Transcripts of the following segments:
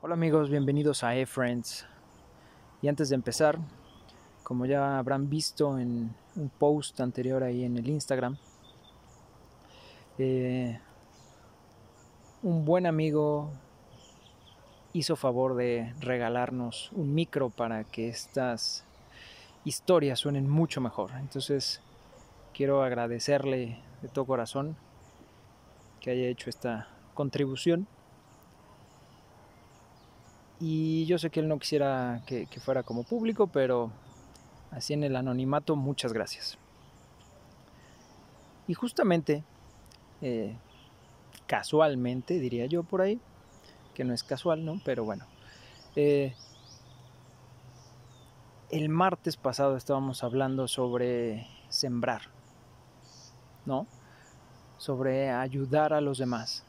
Hola amigos, bienvenidos a eFriends. Y antes de empezar, como ya habrán visto en un post anterior ahí en el Instagram, eh, un buen amigo hizo favor de regalarnos un micro para que estas historias suenen mucho mejor. Entonces quiero agradecerle de todo corazón que haya hecho esta contribución. Y yo sé que él no quisiera que, fuera como público, pero así en el anonimato, muchas gracias. Y justamente, eh, casualmente, diría yo por ahí, que no es casual, ¿no? Pero bueno. Eh, el martes pasado estábamos hablando sobre sembrar, ¿no? Sobre ayudar a los demás.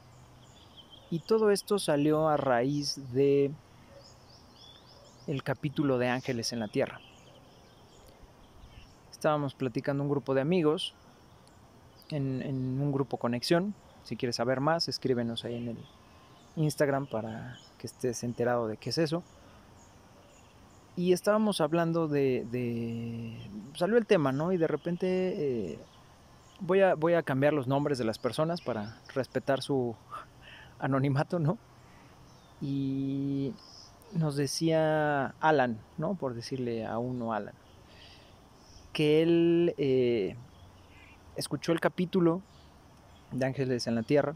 Y todo esto salió a raíz de el capítulo de Ángeles en la Tierra. Estábamos platicando un grupo de amigos en, un grupo conexión. Si quieres saber más, escríbenos ahí en el, Instagram para que estés enterado de qué es eso. Y estábamos hablando de... salió el tema, ¿no? Y de repente eh, voy, a, voy a cambiar los nombres de las personas para respetar su anonimato, ¿no? Y nos decía Alan, ¿no? Por decirle a uno Alan, que él eh, escuchó el capítulo de Ángeles en la Tierra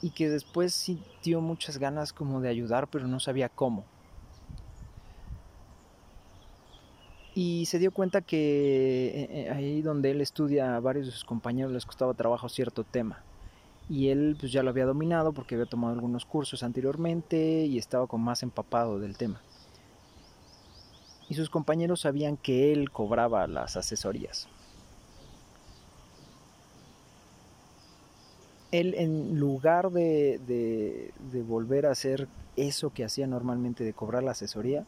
y que después sintió muchas ganas como de ayudar, pero no sabía cómo. Y se dio cuenta que eh, eh, ahí donde él estudia a varios de sus compañeros les costaba trabajo cierto tema. Y él pues ya lo había dominado porque había tomado algunos cursos anteriormente y estaba con más empapado del tema. Y sus compañeros sabían que él cobraba las asesorías. él en lugar de, volver a hacer eso que hacía normalmente de cobrar la asesoría,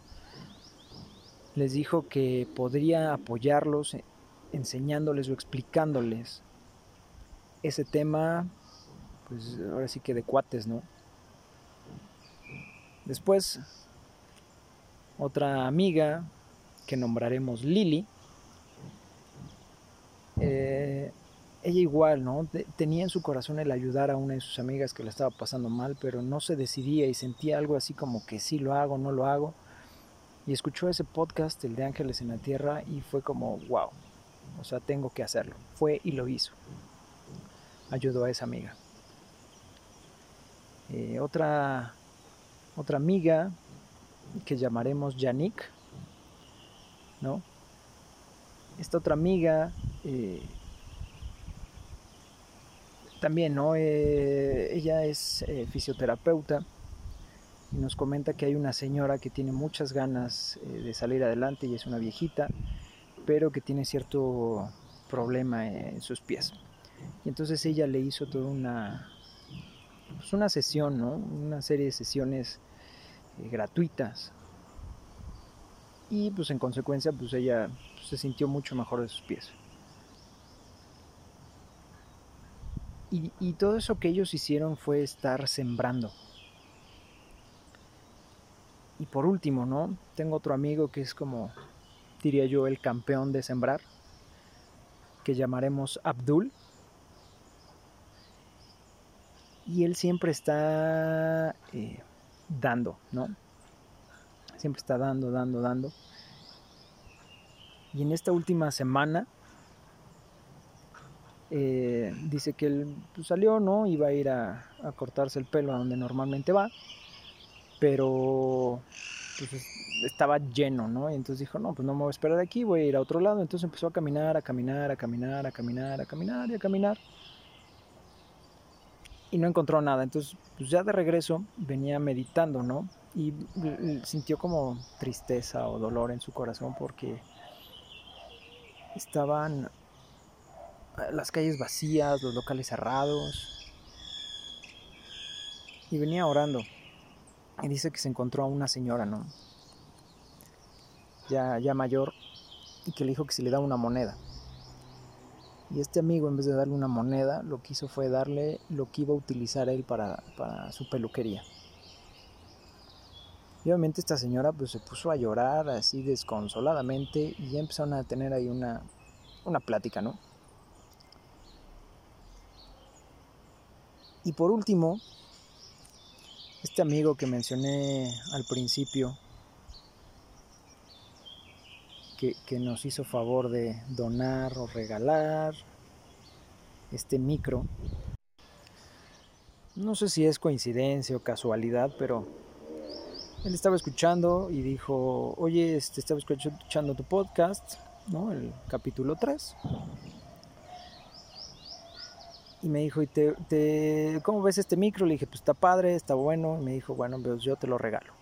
les dijo que podría apoyarlos enseñándoles o explicándoles ese tema, pues ahora sí que de cuates, ¿no? Después, otra amiga que nombraremos Lily, eh, ella igual, ¿no? Tenía en su corazón el ayudar a una de sus amigas que la estaba pasando mal, pero no se decidía y sentía algo así como que sí lo hago, no lo hago. Y escuchó ese podcast, el de Ángeles en la Tierra, y fue como, wow, o sea, tengo que hacerlo. Fue y lo hizo. Ayudó a esa amiga. Eh, otra, otra amiga que llamaremos Yannick, ¿no? Esta otra amiga eh, también, ¿no? Eh, ella es fisioterapeuta y nos comenta que hay una señora que tiene muchas ganas de salir adelante y es una viejita, pero que tiene cierto problema en sus pies. Y entonces ella le hizo toda una, pues una sesión, ¿no? Una serie de sesiones gratuitas. Y pues en consecuencia, pues ella se sintió mucho mejor de sus pies. Y, todo eso que ellos hicieron fue estar sembrando. Y por último, ¿no? Tengo otro amigo que es como, diría yo, el campeón de sembrar, que llamaremos Abdul. Y él siempre está eh, dando, ¿no? Siempre está dando, dando, dando. Y en esta última semana eh, dice que él pues, salió, ¿no? Iba a ir a, cortarse el pelo a donde normalmente va, pero pues, estaba lleno, ¿no? Y entonces dijo, no, pues no me voy a esperar aquí, voy a ir a otro lado. Entonces empezó a caminar, a caminar, a caminar, a caminar, a caminar y a caminar. Y no encontró nada. Entonces, pues ya de regreso venía meditando, ¿no? Y sintió como tristeza o dolor en su corazón porque estaban las calles vacías, los locales cerrados. Y venía orando. Y dice que se encontró a una señora, ¿no? Ya, ya mayor, y que le dijo que se le da una moneda. Y este amigo, en vez de darle una moneda, lo que hizo fue darle lo que iba a utilizar él para, para su peluquería. Y obviamente esta señora pues se puso a llorar así desconsoladamente y ya empezaron a tener ahí una, una plática, ¿no? Y por último, este amigo que mencioné al principio, que, nos hizo favor de donar o regalar este micro, no sé si es coincidencia o casualidad, pero él estaba escuchando y dijo, oye, este, estaba escuchando tu podcast, ¿no? El capítulo 3. Y me dijo, ¿y te, cómo ves este micro? Le dije, pues está padre, está bueno. Y me dijo, bueno, pues yo te lo regalo.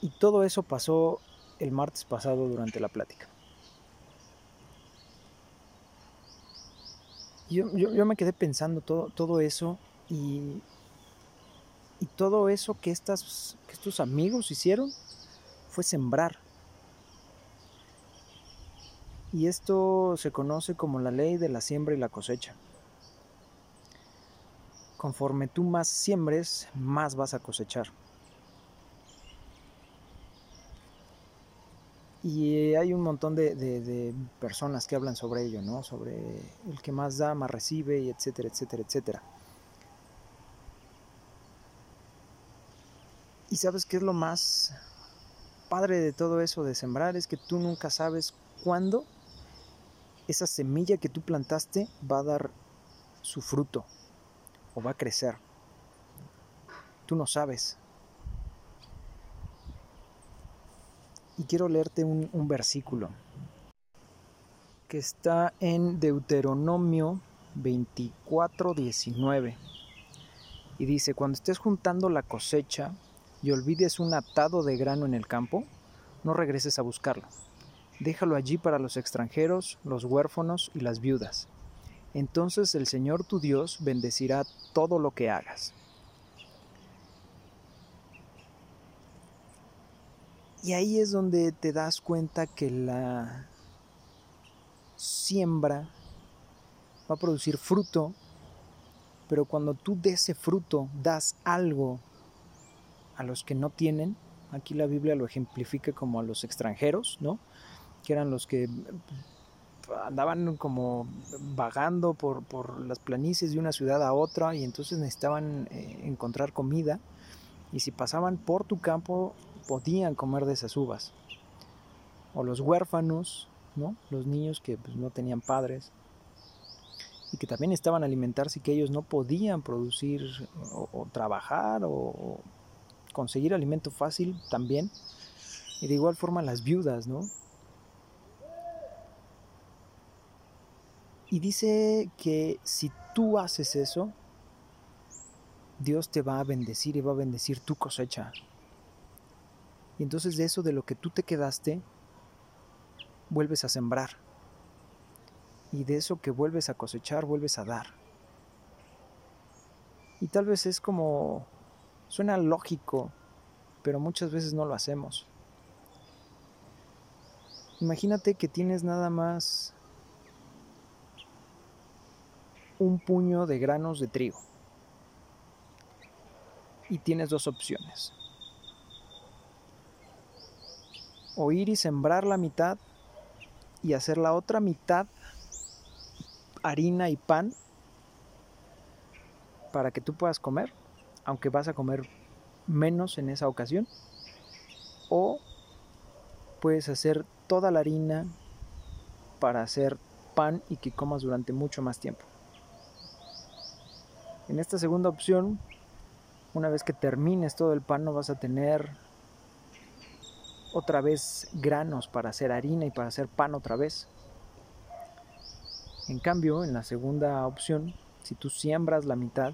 Y todo eso pasó el martes pasado durante la plática. yo, me quedé pensando todo, todo eso y, y todo eso que, estas, que estos amigos hicieron fue sembrar. Y esto se conoce como la ley de la siembra y la cosecha. Conforme tú más siembres, más vas a cosechar. Y hay un montón de, personas que hablan sobre ello, ¿no? Sobre el que más da, más recibe, y etcétera, etcétera, etcétera. Y sabes qué es lo más padre de todo eso de sembrar, es que tú nunca sabes cuándo esa semilla que tú plantaste va a dar su fruto o va a crecer. Tú no sabes. Y quiero leerte un, versículo que está en Deuteronomio 24, 19. Y dice, cuando estés juntando la cosecha y olvides un atado de grano en el campo, no regreses a buscarlo. Déjalo allí para los extranjeros, los huérfanos y las viudas. Entonces el Señor tu Dios bendecirá todo lo que hagas. Y ahí es donde te das cuenta que la siembra va a producir fruto, pero cuando tú de ese fruto das algo a los que no tienen, aquí la Biblia lo ejemplifica como a los extranjeros, ¿no? Que eran los que andaban como vagando por, por las planicies de una ciudad a otra y entonces necesitaban eh, encontrar comida y si pasaban por tu campo podían comer de esas uvas. O los huérfanos, ¿no? Los niños que pues, no tenían padres y que también estaban alimentarse y que ellos no podían producir o, trabajar o, conseguir alimento fácil también. Y de igual forma las viudas, ¿no? Y dice que si tú haces eso, Dios te va a bendecir y va a bendecir tu cosecha. Y entonces de eso de lo que tú te quedaste, vuelves a sembrar. Y de eso que vuelves a cosechar, vuelves a dar. Y tal vez es como, suena lógico, pero muchas veces no lo hacemos. Imagínate que tienes nada más un puño de granos de trigo. Y tienes dos opciones. O ir y sembrar la mitad y hacer la otra mitad harina y pan para que tú puedas comer, aunque vas a comer menos en esa ocasión. O puedes hacer toda la harina para hacer pan y que comas durante mucho más tiempo. En esta segunda opción, una vez que termines todo el pan, no vas a tener otra vez granos para hacer harina y para hacer pan otra vez. En cambio, en la segunda opción, si tú siembras la mitad,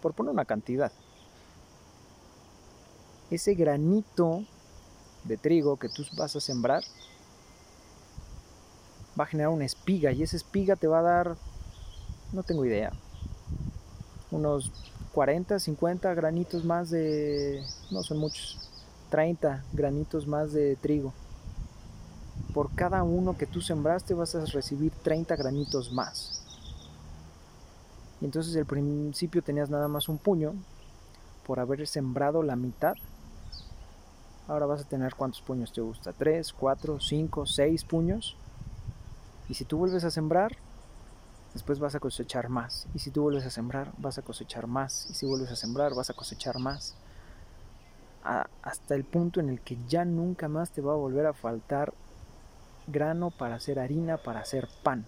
por poner una cantidad, ese granito de trigo que tú vas a sembrar va a generar una espiga y esa espiga te va a dar, no tengo idea, unos 40, 50 granitos más de, no son muchos, 30 granitos más de trigo. Por cada uno que tú sembraste vas a recibir 30 granitos más. Y entonces al principio tenías nada más un puño, por haber sembrado la mitad, ahora vas a tener cuántos puños te gusta, 3, 4, 5, 6 puños. Y si tú vuelves a sembrar, después vas a cosechar más. Y si tú vuelves a sembrar, vas a cosechar más. Y si vuelves a sembrar, vas a cosechar más. Hasta el punto en el que ya nunca más te va a volver a faltar grano para hacer harina, para hacer pan.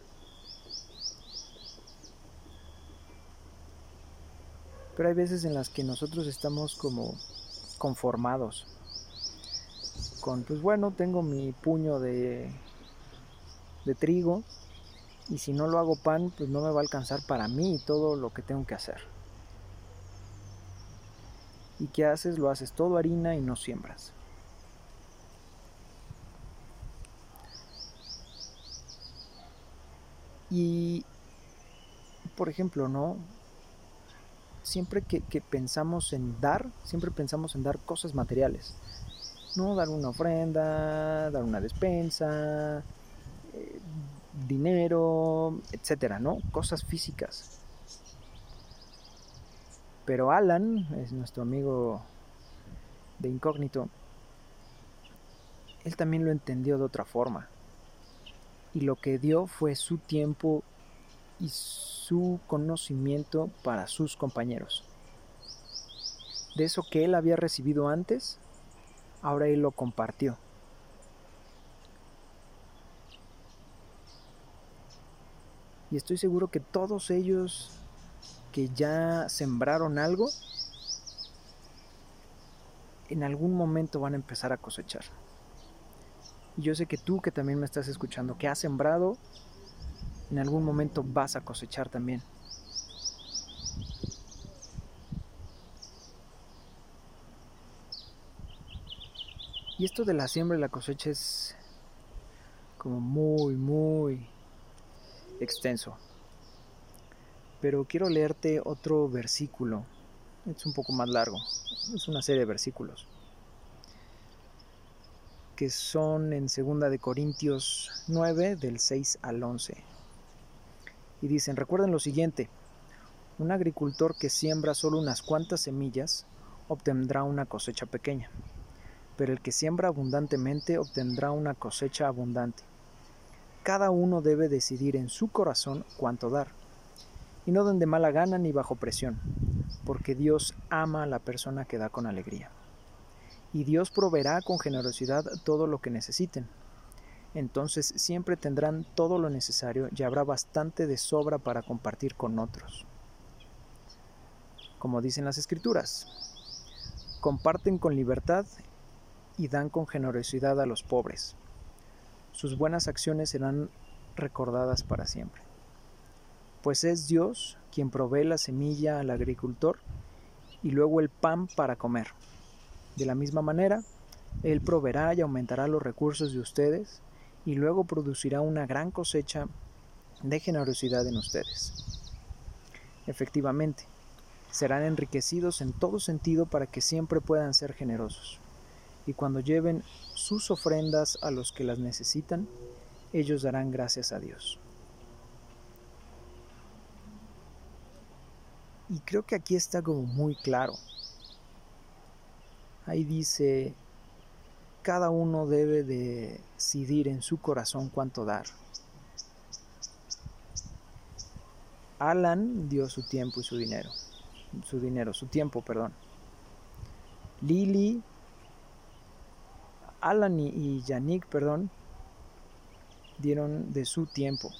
Pero hay veces en las que nosotros estamos como conformados con, pues bueno, tengo mi puño de, de trigo y si no lo hago pan, pues no me va a alcanzar para mí todo lo que tengo que hacer. ¿Y qué haces? Lo haces todo harina y no siembras. Y, por ejemplo, ¿no? Siempre que, pensamos en dar, siempre pensamos en dar cosas materiales. ¿No? Dar una ofrenda, dar una despensa, eh, dinero, etcétera, ¿no? Cosas físicas. Pero Alan, es nuestro amigo de incógnito, él también lo entendió de otra forma y lo que dio fue su tiempo y su conocimiento para sus compañeros. De eso que él había recibido antes, ahora él lo compartió. Y estoy seguro que todos ellos que ya sembraron algo, en algún momento van a empezar a cosechar. Y yo sé que tú que también me estás escuchando, que has sembrado, en algún momento vas a cosechar también. Y esto de la siembra y la cosecha es como muy, muy extenso. Pero quiero leerte otro versículo. Es un poco más largo. Es una serie de versículos que son en 2 de Corintios 9 del 6 al 11. Y dicen, recuerden lo siguiente, un agricultor que siembra solo unas cuantas semillas obtendrá una cosecha pequeña, pero el que siembra abundantemente obtendrá una cosecha abundante. Cada uno debe decidir en su corazón cuánto dar, y no donde mala gana ni bajo presión, porque Dios ama a la persona que da con alegría y Dios proveerá con generosidad todo lo que necesiten. Entonces siempre tendrán todo lo necesario y habrá bastante de sobra para compartir con otros. Como dicen las escrituras, comparten con libertad y dan con generosidad a los pobres. Sus buenas acciones serán recordadas para siempre. Pues es Dios quien provee la semilla al agricultor y luego el pan para comer. De la misma manera, Él proveerá y aumentará los recursos de ustedes y luego producirá una gran cosecha de generosidad en ustedes. Efectivamente, serán enriquecidos en todo sentido para que siempre puedan ser generosos. Y cuando lleven sus ofrendas a los que las necesitan, ellos darán gracias a Dios. Y creo que aquí está como muy claro Ahí dice, cada uno debe decidir en su corazón cuánto dar. Alan dio su tiempo y su dinero. Su dinero, su tiempo, perdón. Lily, Alan y Yannick, perdón, dieron de su tiempo.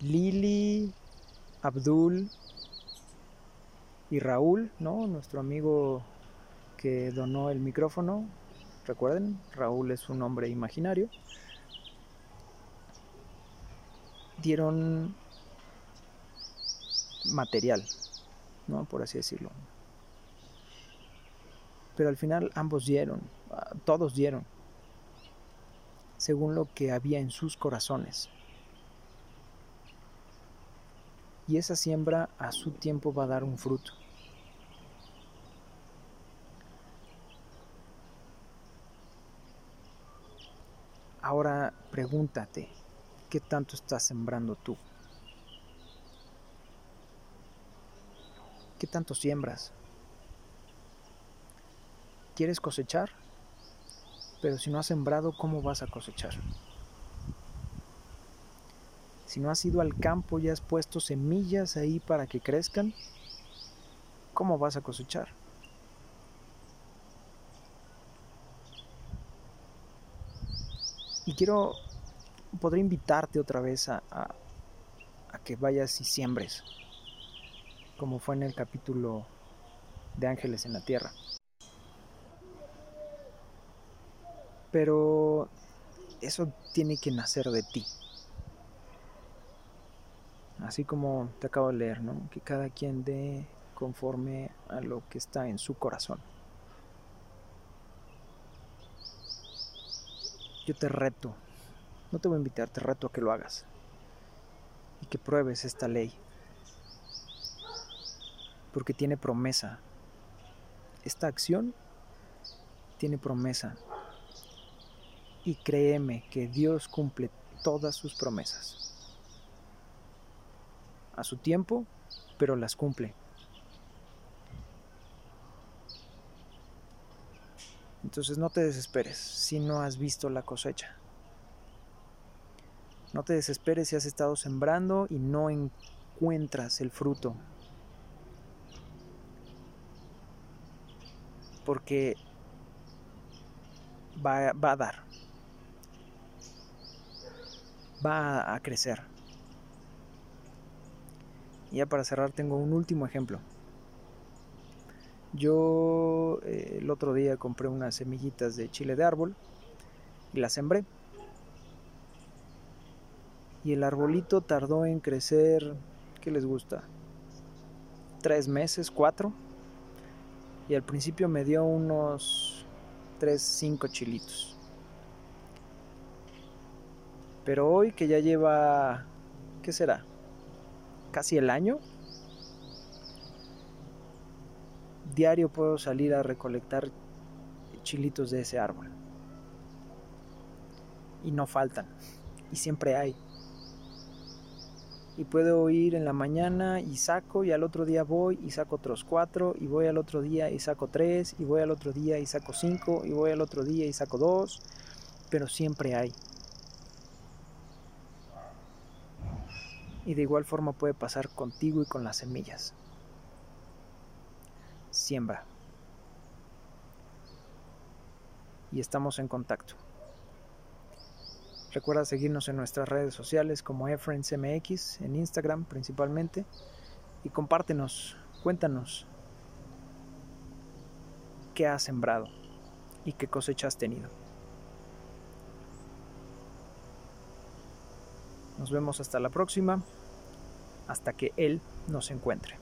Lily, Abdul, y Raúl, ¿no? Nuestro amigo que donó el micrófono. Recuerden, Raúl es un hombre imaginario. Dieron material, ¿no? Por así decirlo. Pero al final ambos dieron, todos dieron, según lo que había en sus corazones. Y esa siembra a su tiempo va a dar un fruto. Ahora pregúntate, ¿qué tanto estás sembrando tú? ¿Qué tanto siembras? ¿Quieres cosechar? Pero si no has sembrado, ¿cómo vas a cosechar? Si no has ido al campo y has puesto semillas ahí para que crezcan, ¿cómo vas a cosechar? Y quiero, poder invitarte otra vez a, a que vayas y siembres, como fue en el capítulo de Ángeles en la Tierra. Pero eso tiene que nacer de ti. Así como te acabo de leer, ¿no? Que cada quien dé conforme a lo que está en su corazón. Yo te reto, no te voy a invitar, te reto a que lo hagas y que pruebes esta ley. Porque tiene promesa. Esta acción tiene promesa. Y créeme que Dios cumple todas sus promesas. A su tiempo, pero las cumple. Entonces no te desesperes si no has visto la cosecha. No te desesperes si has estado sembrando y no encuentras el fruto. Porque va, va a dar. Va a crecer. Y ya para cerrar tengo un último ejemplo. Yo eh, el otro día compré unas semillitas de chile de árbol y las sembré. Y el arbolito tardó en crecer, ¿qué les gusta? Tres meses, cuatro. Y al principio me dio unos tres, cinco chilitos. Pero hoy que ya lleva, ¿qué será? Casi el año diario puedo salir a recolectar chilitos de ese árbol. Y no faltan. Y siempre hay. Y puedo ir en la mañana y saco y al otro día voy y saco otros cuatro y voy al otro día y saco tres y voy al otro día y saco cinco y voy al otro día y saco dos. Pero siempre hay. Y de igual forma puede pasar contigo y con las semillas siembra. Y estamos en contacto. Recuerda seguirnos en nuestras redes sociales como EFRIENDSMX, en Instagram principalmente, y compártenos, cuéntanos qué has sembrado y qué cosecha has tenido. Nos vemos hasta la próxima, hasta que Él nos encuentre.